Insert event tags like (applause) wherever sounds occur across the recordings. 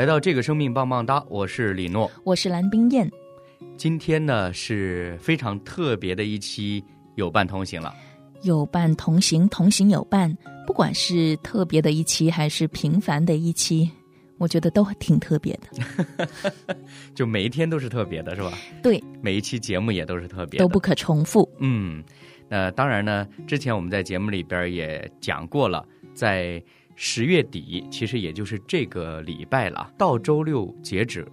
来到这个生命棒棒哒，我是李诺，我是蓝冰燕。今天呢是非常特别的一期有伴同行了。有伴同行，同行有伴。不管是特别的一期，还是平凡的一期，我觉得都挺特别的。(laughs) 就每一天都是特别的，是吧？对，每一期节目也都是特别的，都不可重复。嗯，那当然呢，之前我们在节目里边也讲过了，在十月底，其实也就是这个礼拜了，到周六截止，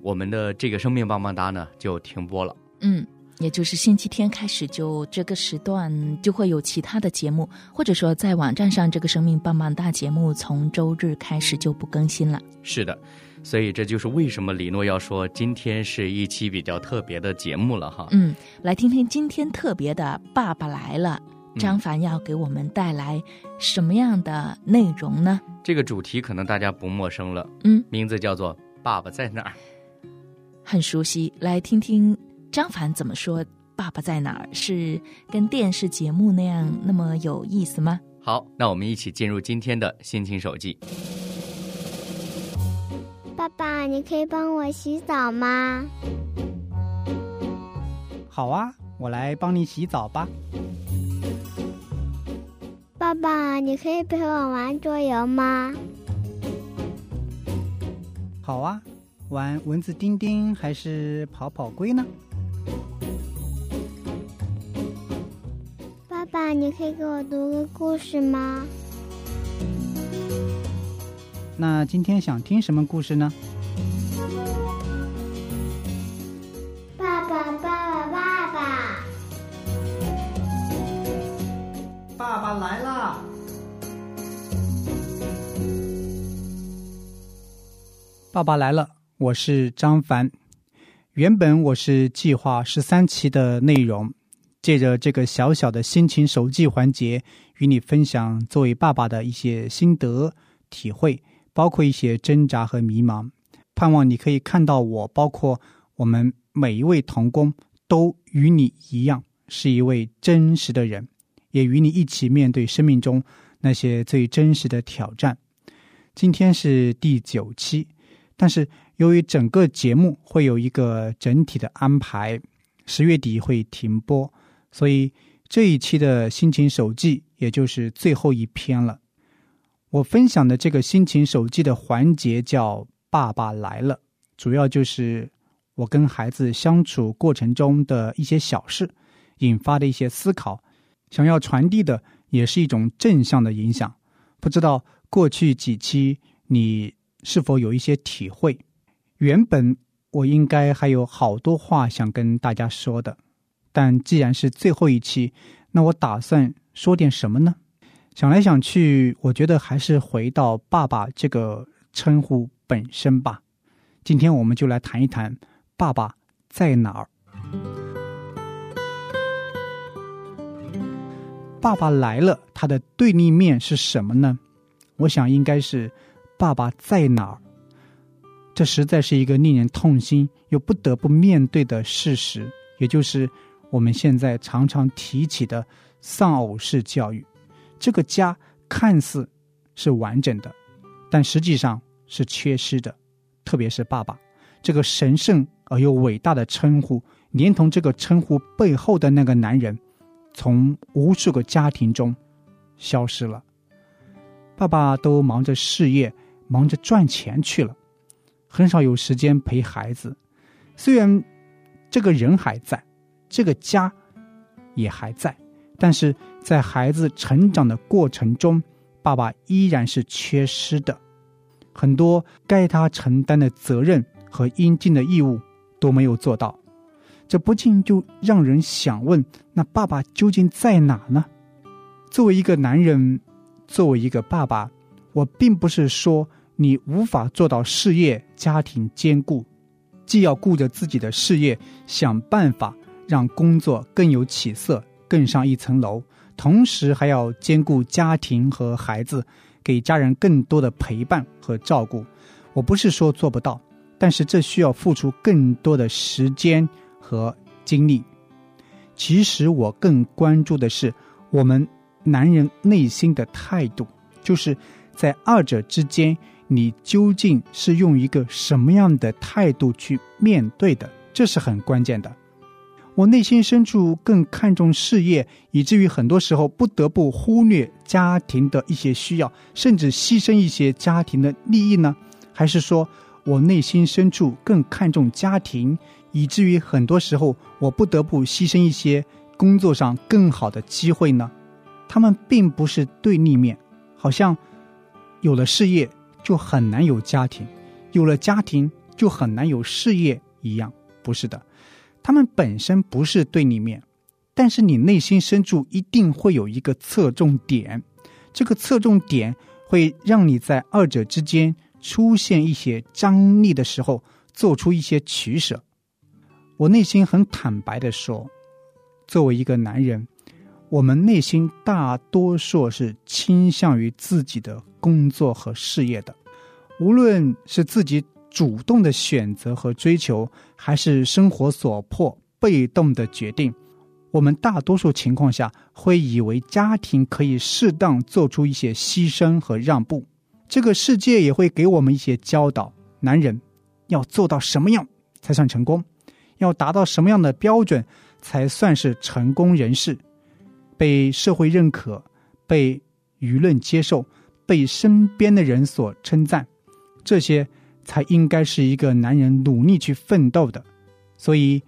我们的这个生命棒棒哒呢就停播了。嗯。也就是星期天开始，就这个时段就会有其他的节目，或者说在网站上，这个生命棒棒哒节目从周日开始就不更新了。是的，所以这就是为什么李诺要说今天是一期比较特别的节目了哈。嗯，来听听今天特别的《爸爸来了》，张凡要给我们带来什么样的内容呢？这个主题可能大家不陌生了，嗯，名字叫做《爸爸在哪儿》，很熟悉，来听听。张凡怎么说？爸爸在哪儿？是跟电视节目那样那么有意思吗？好，那我们一起进入今天的心情手记。爸爸，你可以帮我洗澡吗？好啊，我来帮你洗澡吧。爸爸，你可以陪我玩桌游吗？好啊，玩蚊子叮叮还是跑跑龟呢？爸爸，你可以给我读个故事吗？那今天想听什么故事呢？来啦！爸爸来了，我是张凡。原本我是计划十三期的内容。借着这个小小的心情手记环节，与你分享作为爸爸的一些心得体会，包括一些挣扎和迷茫。盼望你可以看到我，包括我们每一位童工，都与你一样是一位真实的人，也与你一起面对生命中那些最真实的挑战。今天是第九期，但是由于整个节目会有一个整体的安排，十月底会停播。所以这一期的心情手记也就是最后一篇了。我分享的这个心情手记的环节叫“爸爸来了”，主要就是我跟孩子相处过程中的一些小事引发的一些思考，想要传递的也是一种正向的影响。不知道过去几期你是否有一些体会？原本我应该还有好多话想跟大家说的。但既然是最后一期，那我打算说点什么呢？想来想去，我觉得还是回到“爸爸”这个称呼本身吧。今天我们就来谈一谈“爸爸在哪儿”。爸爸来了，他的对立面是什么呢？我想应该是“爸爸在哪儿”。这实在是一个令人痛心又不得不面对的事实，也就是。我们现在常常提起的丧偶式教育，这个家看似是完整的，但实际上是缺失的。特别是爸爸这个神圣而又伟大的称呼，连同这个称呼背后的那个男人，从无数个家庭中消失了。爸爸都忙着事业，忙着赚钱去了，很少有时间陪孩子。虽然这个人还在。这个家也还在，但是在孩子成长的过程中，爸爸依然是缺失的，很多该他承担的责任和应尽的义务都没有做到，这不禁就让人想问：那爸爸究竟在哪呢？作为一个男人，作为一个爸爸，我并不是说你无法做到事业家庭兼顾，既要顾着自己的事业，想办法让工作更有起色，更上一层楼，同时还要兼顾家庭和孩子，给家人更多的陪伴和照顾。我不是说做不到，但是这需要付出更多的时间和精力。其实我更关注的是我们男人内心的态度，就是在二者之间，你究竟是用一个什么样的态度去面对的，这是很关键的。我内心深处更看重事业，以至于很多时候不得不忽略家庭的一些需要，甚至牺牲一些家庭的利益呢？还是说我内心深处更看重家庭？以至于很多时候，我不得不牺牲一些工作上更好的机会呢。他们并不是对立面，好像有了事业就很难有家庭，有了家庭就很难有事业一样。不是的，他们本身不是对立面，但是你内心深处一定会有一个侧重点，这个侧重点会让你在二者之间出现一些张力的时候，做出一些取舍。我内心很坦白的说，作为一个男人，我们内心大多数是倾向于自己的工作和事业的，无论是自己主动的选择和追求，还是生活所迫被动的决定，我们大多数情况下会以为家庭可以适当做出一些牺牲和让步。这个世界也会给我们一些教导：男人要做到什么样才算成功。要达到什么样的标准才算是成功人士？被社会认可、被舆论接受、被身边的人所称赞，这些才应该是一个男人努力去奋斗的。所以，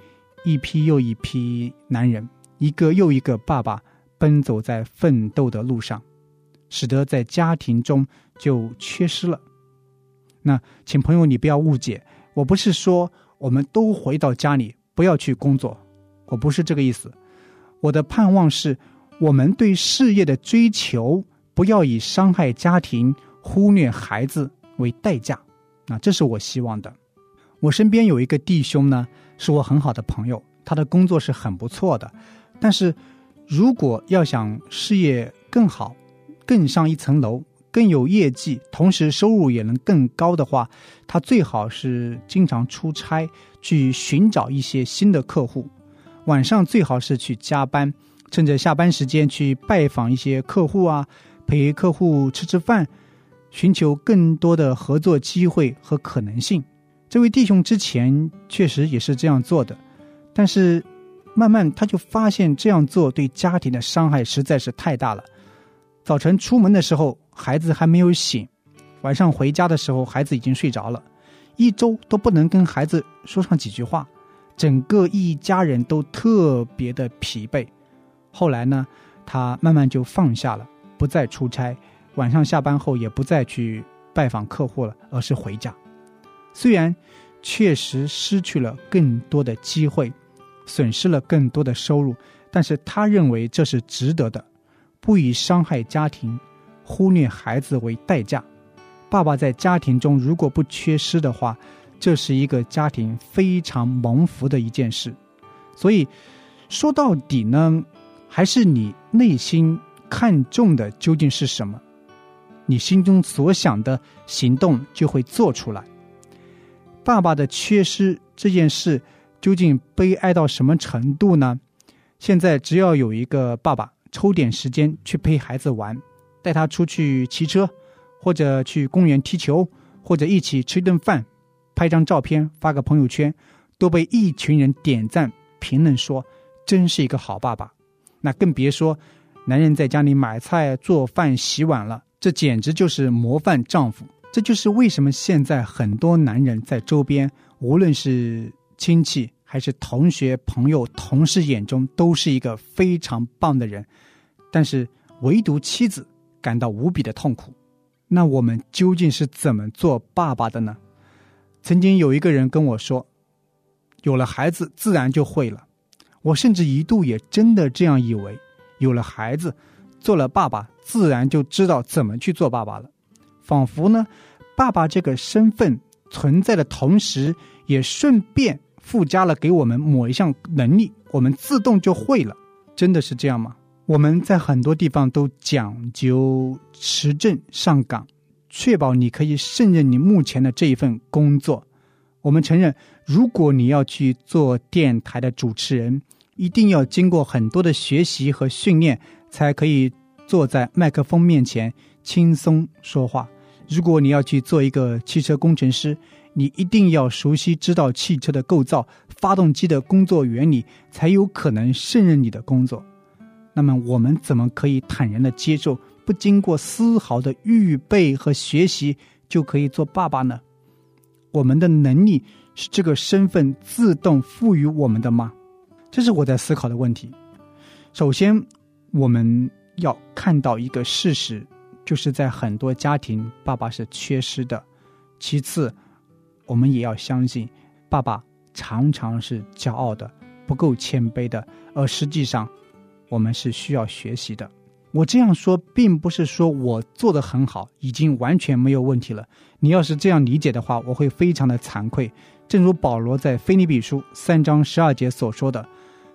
一批又一批男人，一个又一个爸爸，奔走在奋斗的路上，使得在家庭中就缺失了。那，请朋友你不要误解，我不是说。我们都回到家里，不要去工作。我不是这个意思。我的盼望是，我们对事业的追求不要以伤害家庭、忽略孩子为代价。啊，这是我希望的。我身边有一个弟兄呢，是我很好的朋友，他的工作是很不错的。但是，如果要想事业更好、更上一层楼，更有业绩，同时收入也能更高的话，他最好是经常出差去寻找一些新的客户。晚上最好是去加班，趁着下班时间去拜访一些客户啊，陪客户吃吃饭，寻求更多的合作机会和可能性。这位弟兄之前确实也是这样做的，但是慢慢他就发现这样做对家庭的伤害实在是太大了。早晨出门的时候。孩子还没有醒，晚上回家的时候，孩子已经睡着了，一周都不能跟孩子说上几句话，整个一家人都特别的疲惫。后来呢，他慢慢就放下了，不再出差，晚上下班后也不再去拜访客户了，而是回家。虽然确实失去了更多的机会，损失了更多的收入，但是他认为这是值得的，不以伤害家庭。忽略孩子为代价，爸爸在家庭中如果不缺失的话，这是一个家庭非常蒙福的一件事。所以，说到底呢，还是你内心看重的究竟是什么，你心中所想的行动就会做出来。爸爸的缺失这件事究竟悲哀到什么程度呢？现在只要有一个爸爸抽点时间去陪孩子玩。带他出去骑车，或者去公园踢球，或者一起吃一顿饭，拍张照片发个朋友圈，都被一群人点赞评论说，真是一个好爸爸。那更别说男人在家里买菜、做饭、洗碗了，这简直就是模范丈夫。这就是为什么现在很多男人在周边，无论是亲戚还是同学、朋友、同事眼中，都是一个非常棒的人，但是唯独妻子。感到无比的痛苦，那我们究竟是怎么做爸爸的呢？曾经有一个人跟我说：“有了孩子，自然就会了。”我甚至一度也真的这样以为，有了孩子，做了爸爸，自然就知道怎么去做爸爸了。仿佛呢，爸爸这个身份存在的同时，也顺便附加了给我们某一项能力，我们自动就会了。真的是这样吗？我们在很多地方都讲究持证上岗，确保你可以胜任你目前的这一份工作。我们承认，如果你要去做电台的主持人，一定要经过很多的学习和训练，才可以坐在麦克风面前轻松说话。如果你要去做一个汽车工程师，你一定要熟悉知道汽车的构造、发动机的工作原理，才有可能胜任你的工作。那么，我们怎么可以坦然的接受，不经过丝毫的预备和学习就可以做爸爸呢？我们的能力是这个身份自动赋予我们的吗？这是我在思考的问题。首先，我们要看到一个事实，就是在很多家庭，爸爸是缺失的。其次，我们也要相信，爸爸常常是骄傲的、不够谦卑的，而实际上，我们是需要学习的。我这样说，并不是说我做的很好，已经完全没有问题了。你要是这样理解的话，我会非常的惭愧。正如保罗在腓立比书三章十二节所说的，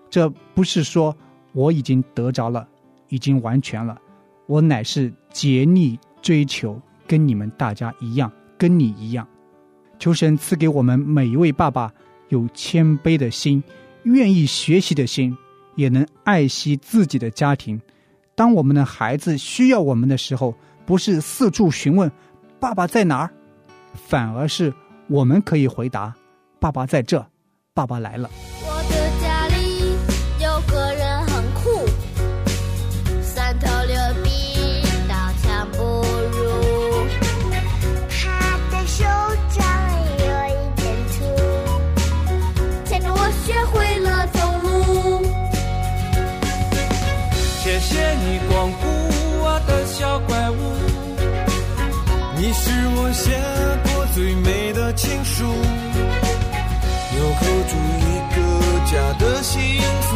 这不是说我已经得着了，已经完全了，我乃是竭力追求，跟你们大家一样，跟你一样。求神赐给我们每一位爸爸有谦卑的心，愿意学习的心，也能爱惜自己的家庭。当我们的孩子需要我们的时候，不是四处询问“爸爸在哪儿”，反而是我们可以回答：“爸爸在这，爸爸来了。”我的家住，纽扣住一个家的幸福，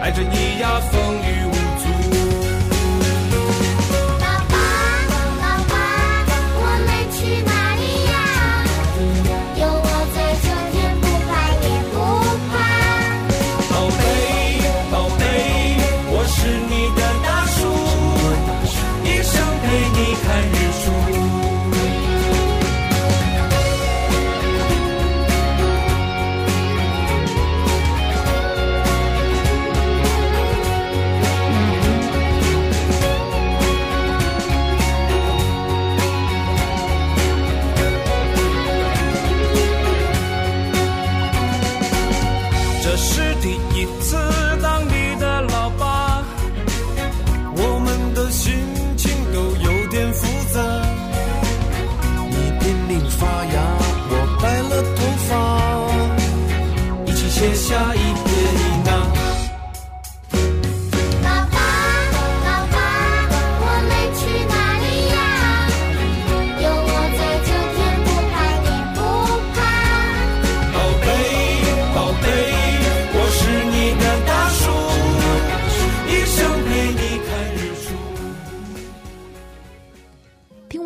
爱着你呀风雨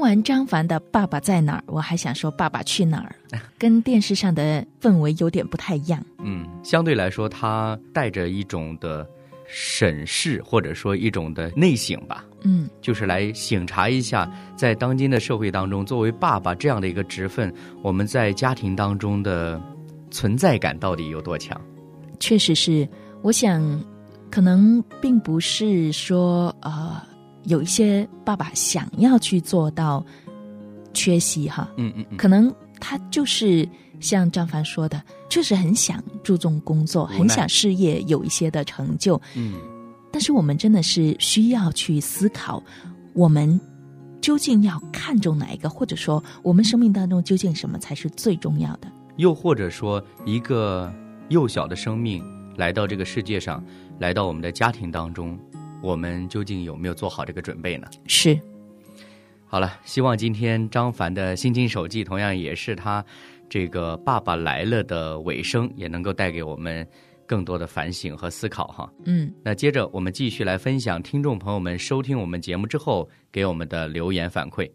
完张凡的《爸爸在哪儿》，我还想说《爸爸去哪儿》，(laughs) 跟电视上的氛围有点不太一样。嗯，相对来说，他带着一种的审视，或者说一种的内省吧，嗯，就是来醒察一下，在当今的社会当中，作为爸爸这样的一个职分，我们在家庭当中的存在感到底有多强？确实是。我想，可能并不是说呃，有一些爸爸想要去做到缺席哈，嗯嗯嗯，可能他就是像张凡说的，确实很想注重工作，很想事业有一些的成就，嗯，但是我们真的是需要去思考，我们究竟要看重哪一个，或者说我们生命当中究竟什么才是最重要的？又或者说，一个幼小的生命来到这个世界上，来到我们的家庭当中，我们究竟有没有做好这个准备呢？是，好了，希望今天张凡的心经手记同样也是他这个“爸爸来了”的尾声，也能够带给我们更多的反省和思考哈。嗯，那接着我们继续来分享听众朋友们收听我们节目之后给我们的留言反馈。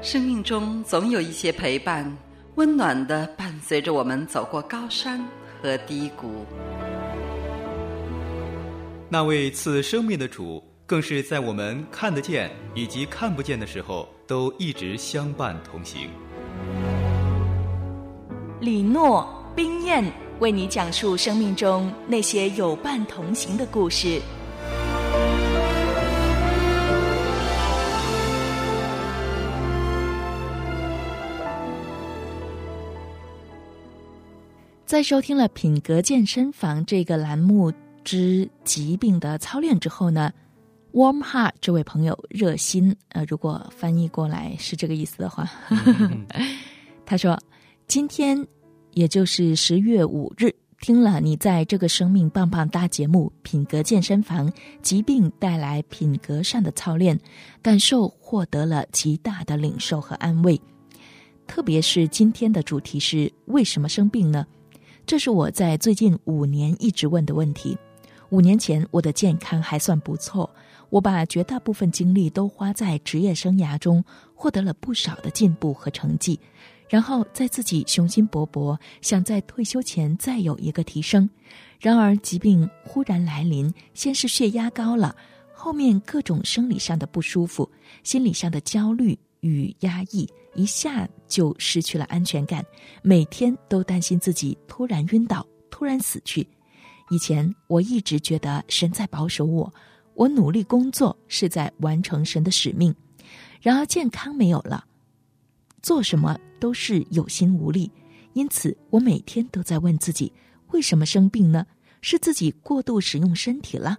生命中总有一些陪伴，温暖的伴随着我们走过高山和低谷。那位赐生命的主，更是在我们看得见以及看不见的时候，都一直相伴同行。李诺、冰燕为你讲述生命中那些有伴同行的故事。在收听了品格健身房这个栏目之疾病的操练之后呢，Warm Heart 这位朋友热心，呃，如果翻译过来是这个意思的话，(laughs) 他说：“今天也就是十月五日，听了你在这个生命棒棒哒节目《品格健身房》，疾病带来品格上的操练，感受获得了极大的领受和安慰。特别是今天的主题是为什么生病呢？这是我在最近五年一直问的问题。五年前我的健康还算不错，我把绝大部分精力都花在职业生涯中，获得了不少的进步和成绩。然后在自己雄心勃勃，想在退休前再有一个提升。然而疾病忽然来临，先是血压高了，后面各种生理上的不舒服，心理上的焦虑与压抑，一下就失去了安全感，每天都担心自己突然晕倒，突然死去。以前我一直觉得神在保守我，我努力工作是在完成神的使命。然而健康没有了。做什么都是有心无力，因此我每天都在问自己：为什么生病呢？是自己过度使用身体了，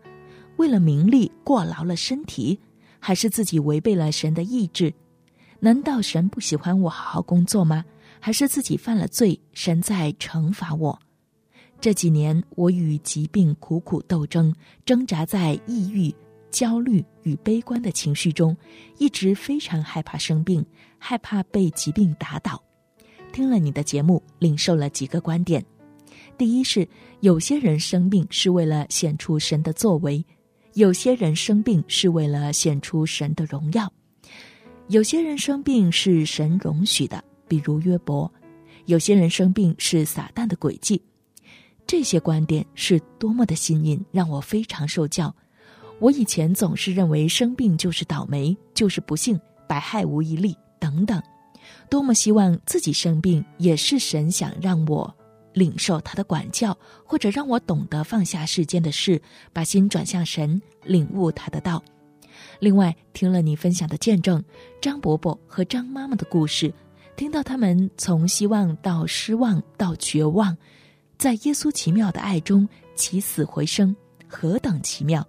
为了名利过劳了身体，还是自己违背了神的意志？难道神不喜欢我好好工作吗？还是自己犯了罪，神在惩罚我？这几年我与疾病苦苦斗争，挣扎在抑郁、焦虑与悲观的情绪中，一直非常害怕生病。害怕被疾病打倒，听了你的节目，领受了几个观点。第一是，有些人生病是为了显出神的作为；有些人生病是为了显出神的荣耀；有些人生病是神容许的，比如约伯；有些人生病是撒旦的诡计。这些观点是多么的新颖，让我非常受教。我以前总是认为生病就是倒霉，就是不幸，百害无一利。等等，多么希望自己生病也是神想让我领受他的管教，或者让我懂得放下世间的事，把心转向神，领悟他的道。另外，听了你分享的见证，张伯伯和张妈妈的故事，听到他们从希望到失望到绝望，在耶稣奇妙的爱中起死回生，何等奇妙！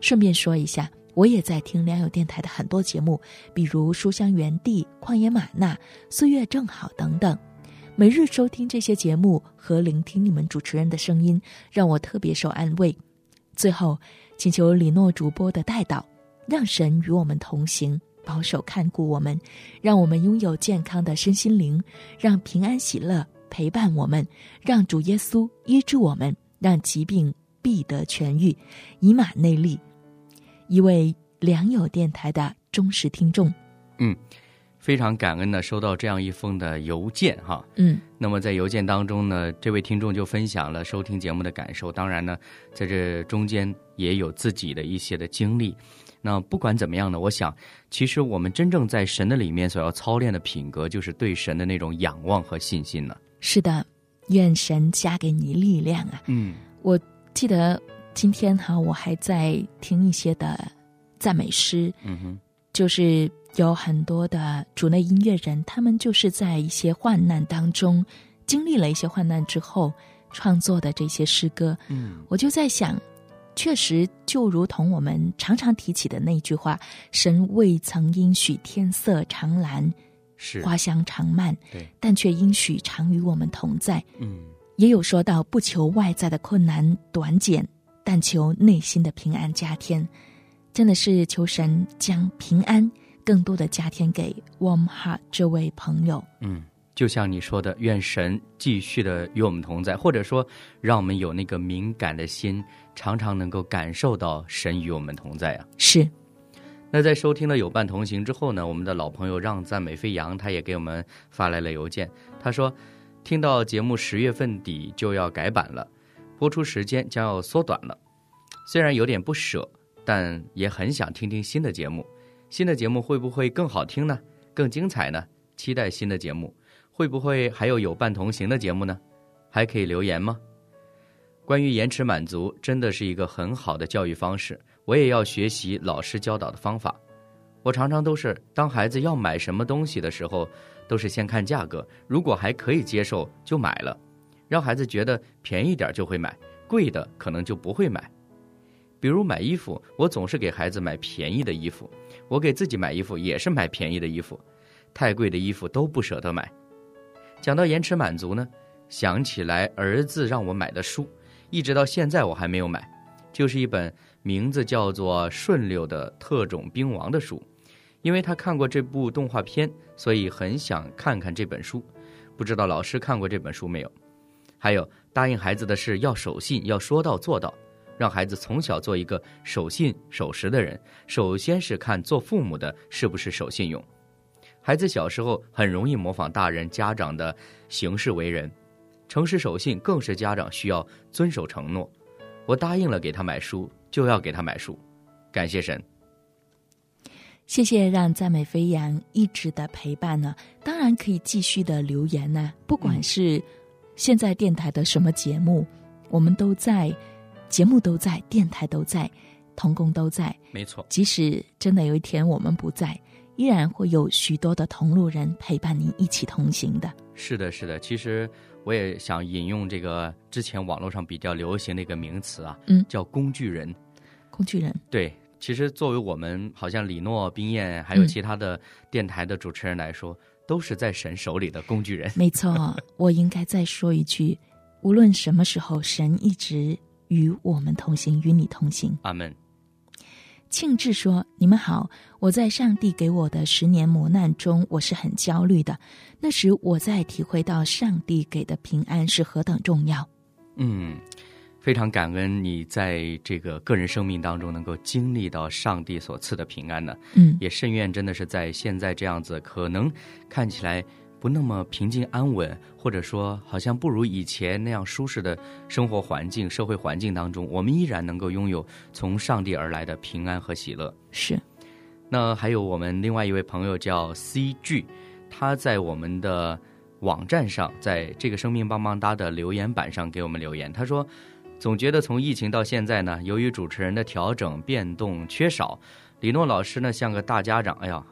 顺便说一下。我也在听良友电台的很多节目，比如《书香园地》《旷野玛纳》《岁月正好》等等。每日收听这些节目和聆听你们主持人的声音，让我特别受安慰。最后，请求李诺主播的带导，让神与我们同行，保守看顾我们，让我们拥有健康的身心灵，让平安喜乐陪伴我们，让主耶稣医治我们，让疾病必得痊愈，以马内利。一位良友电台的忠实听众，嗯，非常感恩呢收到这样一封的邮件哈，嗯，那么在邮件当中呢，这位听众就分享了收听节目的感受，当然呢，在这中间也有自己的一些的经历。那不管怎么样呢，我想，其实我们真正在神的里面所要操练的品格，就是对神的那种仰望和信心呢。是的，愿神加给你力量啊！嗯，我记得。今天哈，我还在听一些的赞美诗，嗯哼，就是有很多的主内音乐人，他们就是在一些患难当中经历了一些患难之后创作的这些诗歌，嗯，我就在想，确实就如同我们常常提起的那句话：“神未曾应许天色常蓝，是花香长漫，对，但却应许常与我们同在。”嗯，也有说到不求外在的困难短减。但求内心的平安加添，真的是求神将平安更多的加添给 Warm Heart 这位朋友。嗯，就像你说的，愿神继续的与我们同在，或者说，让我们有那个敏感的心，常常能够感受到神与我们同在啊。是，那在收听了有伴同行之后呢，我们的老朋友让赞美飞扬，他也给我们发来了邮件，他说，听到节目十月份底就要改版了，播出时间将要缩短了，虽然有点不舍，但也很想听听新的节目。新的节目会不会更好听呢？更精彩呢？期待新的节目。会不会还有有伴同行的节目呢？还可以留言吗？关于延迟满足，真的是一个很好的教育方式。我也要学习老师教导的方法。我常常都是当孩子要买什么东西的时候，都是先看价格，如果还可以接受就买了，让孩子觉得便宜点就会买，贵的可能就不会买。比如买衣服，我总是给孩子买便宜的衣服，我给自己买衣服也是买便宜的衣服，太贵的衣服都不舍得买。讲到延迟满足呢，想起来儿子让我买的书，一直到现在我还没有买，就是一本名字叫做《顺溜的特种兵王》的书，因为他看过这部动画片，所以很想看看这本书。不知道老师看过这本书没有？还有答应孩子的事要守信，要说到做到，让孩子从小做一个守信守时的人。首先是看做父母的是不是守信用。孩子小时候很容易模仿大人、家长的行事为人，诚实守信更是家长需要遵守承诺。我答应了给他买书，就要给他买书，感谢神。谢谢让赞美飞扬一直的陪伴呢。当然可以继续的留言呢，不管是现在电台的什么节目，我们都在，节目都在，电台都在，童工都在。没错，即使真的有一天我们不在。依然会有许多的同路人陪伴您一起同行的。是的，是的。其实我也想引用这个之前网络上比较流行的一个名词啊，嗯，叫工具人。工具人。对，其实作为我们好像李诺、冰燕还有其他的电台的主持人来说，都是在神手里的工具人。没错，(laughs) 我应该再说一句：无论什么时候，神一直与我们同行，与你同行。阿门。庆志说：“你们好，我在上帝给我的十年磨难中，我是很焦虑的。那时我在体会到上帝给的平安是何等重要。嗯，非常感恩你在这个个人生命当中能够经历到上帝所赐的平安呢。嗯，也甚愿真的是在现在这样子可能看起来。”不那么平静安稳，或者说好像不如以前那样舒适的生活环境、社会环境当中，我们依然能够拥有从上帝而来的平安和喜乐。是。那还有我们另外一位朋友叫 CG，他在我们的网站上，在这个生命棒棒哒的留言板上给我们留言，他说：“总觉得从疫情到现在呢，由于主持人的调整变动缺少。”李诺老师呢，像个大家长，哎呀，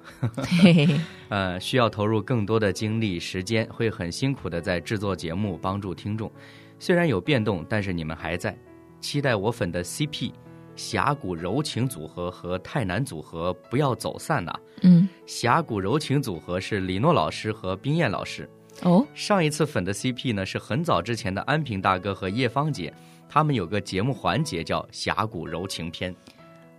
(laughs) 呃，需要投入更多的精力、时间，会很辛苦的在制作节目，帮助听众。虽然有变动，但是你们还在。期待我粉的 CP 峡谷柔情组合和泰南组合不要走散呐。嗯，峡谷柔情组合是李诺老师和冰燕老师。哦，上一次粉的 CP 呢，是很早之前的安平大哥和叶芳姐，他们有个节目环节叫峡谷柔情篇。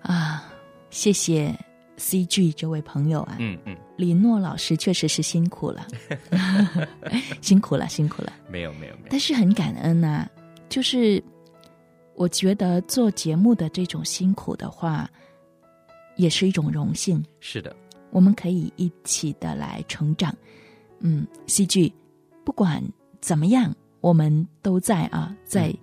啊。谢谢 CG 这位朋友啊，嗯嗯，李诺老师确实是辛苦了，(laughs) 辛苦了，辛苦了。没有没有没有，但是很感恩呐，就是我觉得做节目的这种辛苦的话，也是一种荣幸。是的，我们可以一起的来成长。嗯，CG，不管怎么样，我们都在啊，在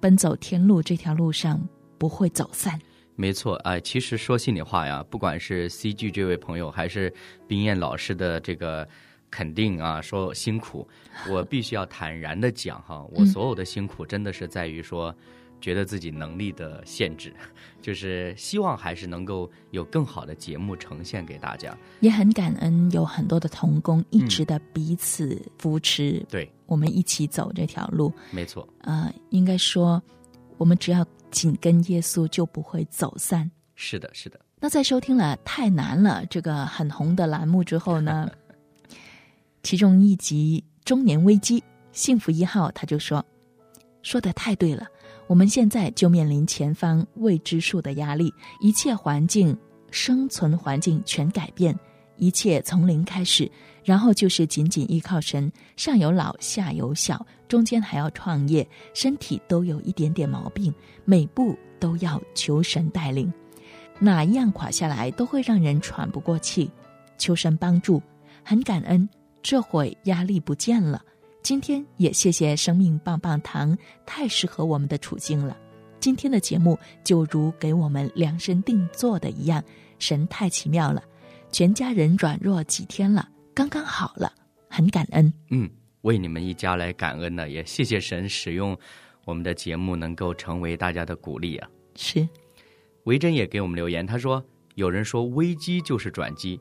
奔走天路这条路上不会走散。没错，哎，其实说心里话呀，不管是 CG 这位朋友，还是冰燕老师的这个肯定啊，说辛苦，(laughs) 我必须要坦然的讲哈，我所有的辛苦真的是在于说，觉得自己能力的限制，(laughs) 就是希望还是能够有更好的节目呈现给大家。也很感恩有很多的童工一直的彼此扶持，对，我们一起走这条路。没错，呃，应该说，我们只要。紧跟耶稣就不会走散。是的，是的。那在收听了《太难了》这个很红的栏目之后呢，(laughs) 其中一集《中年危机》幸福一号他就说：“说的太对了，我们现在就面临前方未知数的压力，一切环境、生存环境全改变，一切从零开始，然后就是紧紧依靠神，上有老下有小，中间还要创业，身体都有一点点毛病，每步都要求神带领，哪一样垮下来都会让人喘不过气，求神帮助，很感恩，这会压力不见了。今天也谢谢生命棒棒糖，太适合我们的处境了。今天的节目就如给我们量身定做的一样，神太奇妙了。全家人软弱几天了，刚刚好了，很感恩。嗯，为你们一家来感恩呢，也谢谢神使用我们的节目，能够成为大家的鼓励啊。是，维珍也给我们留言，他说：“有人说危机就是转机，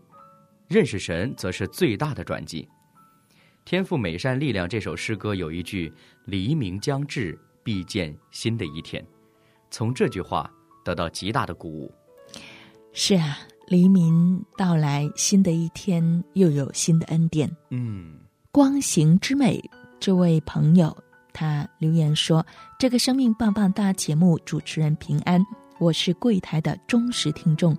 认识神则是最大的转机。”天赋美善力量这首诗歌有一句：“黎明将至，必见新的一天。”从这句话得到极大的鼓舞。是啊。黎明到来，新的一天又有新的恩典。嗯，光行之美，这位朋友他留言说：“这个生命棒棒哒节目主持人平安，我是柜台的忠实听众。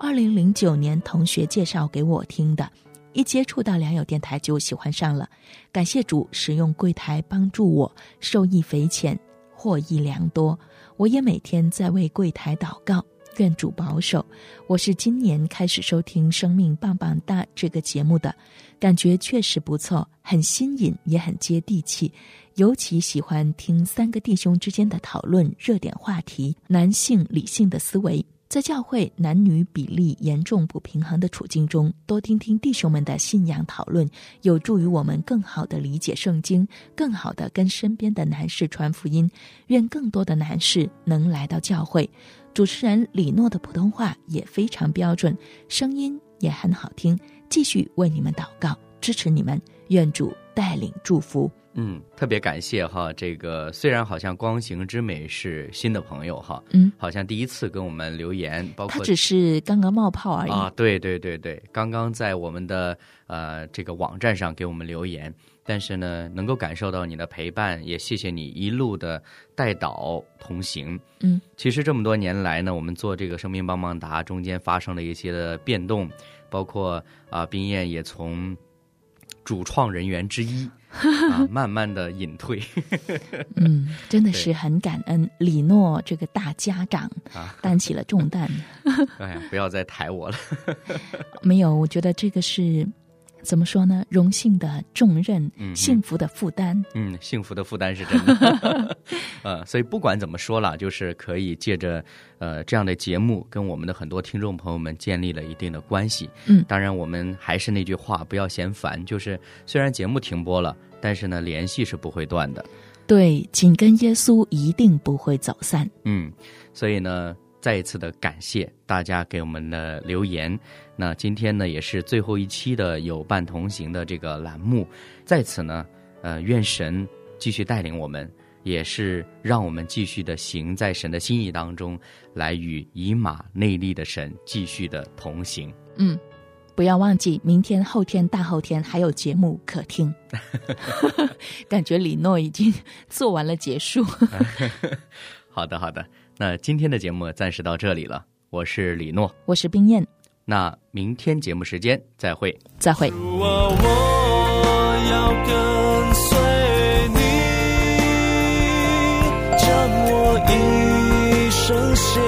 二零零九年同学介绍给我听的，一接触到良友电台就喜欢上了。感谢主使用柜台帮助我，受益匪浅，获益良多。我也每天在为柜台祷告。”愿主保守。我是今年开始收听《生命棒棒哒》这个节目的，感觉确实不错，很新颖，也很接地气。尤其喜欢听三个弟兄之间的讨论热点话题，男性理性的思维。在教会男女比例严重不平衡的处境中，多听听弟兄们的信仰讨论，有助于我们更好的理解圣经，更好的跟身边的男士传福音。愿更多的男士能来到教会。主持人李诺的普通话也非常标准，声音也很好听。继续为你们祷告，支持你们，愿主带领祝福。嗯，特别感谢哈，这个虽然好像光行之美是新的朋友哈，嗯，好像第一次跟我们留言，包括他只是刚刚冒泡而已啊，对对对对，刚刚在我们的呃这个网站上给我们留言。但是呢，能够感受到你的陪伴，也谢谢你一路的带导同行。嗯，其实这么多年来呢，我们做这个生命棒棒达，中间发生了一些的变动，包括啊，冰燕也从主创人员之一 (laughs) 啊，慢慢的隐退。嗯，真的是很感恩李诺这个大家长 (laughs) 啊，担起了重担。哎呀，不要再抬我了。(laughs) 没有，我觉得这个是。怎么说呢？荣幸的重任，幸福的负担。嗯，幸福的负担是真的。(laughs) (laughs) 呃，所以不管怎么说了，就是可以借着呃这样的节目，跟我们的很多听众朋友们建立了一定的关系。嗯，当然我们还是那句话，不要嫌烦。就是虽然节目停播了，但是呢，联系是不会断的。对，紧跟耶稣一定不会走散。嗯，所以呢。再一次的感谢大家给我们的留言。那今天呢，也是最后一期的有伴同行的这个栏目，在此呢，呃，愿神继续带领我们，也是让我们继续的行在神的心意当中，来与以马内利的神继续的同行。嗯，不要忘记明天、后天、大后天还有节目可听。(laughs) 感觉李诺已经做完了结束。好的，好的。那今天的节目暂时到这里了，我是李诺，我是冰燕，那明天节目时间再会，再会。我要跟随你，将我一生献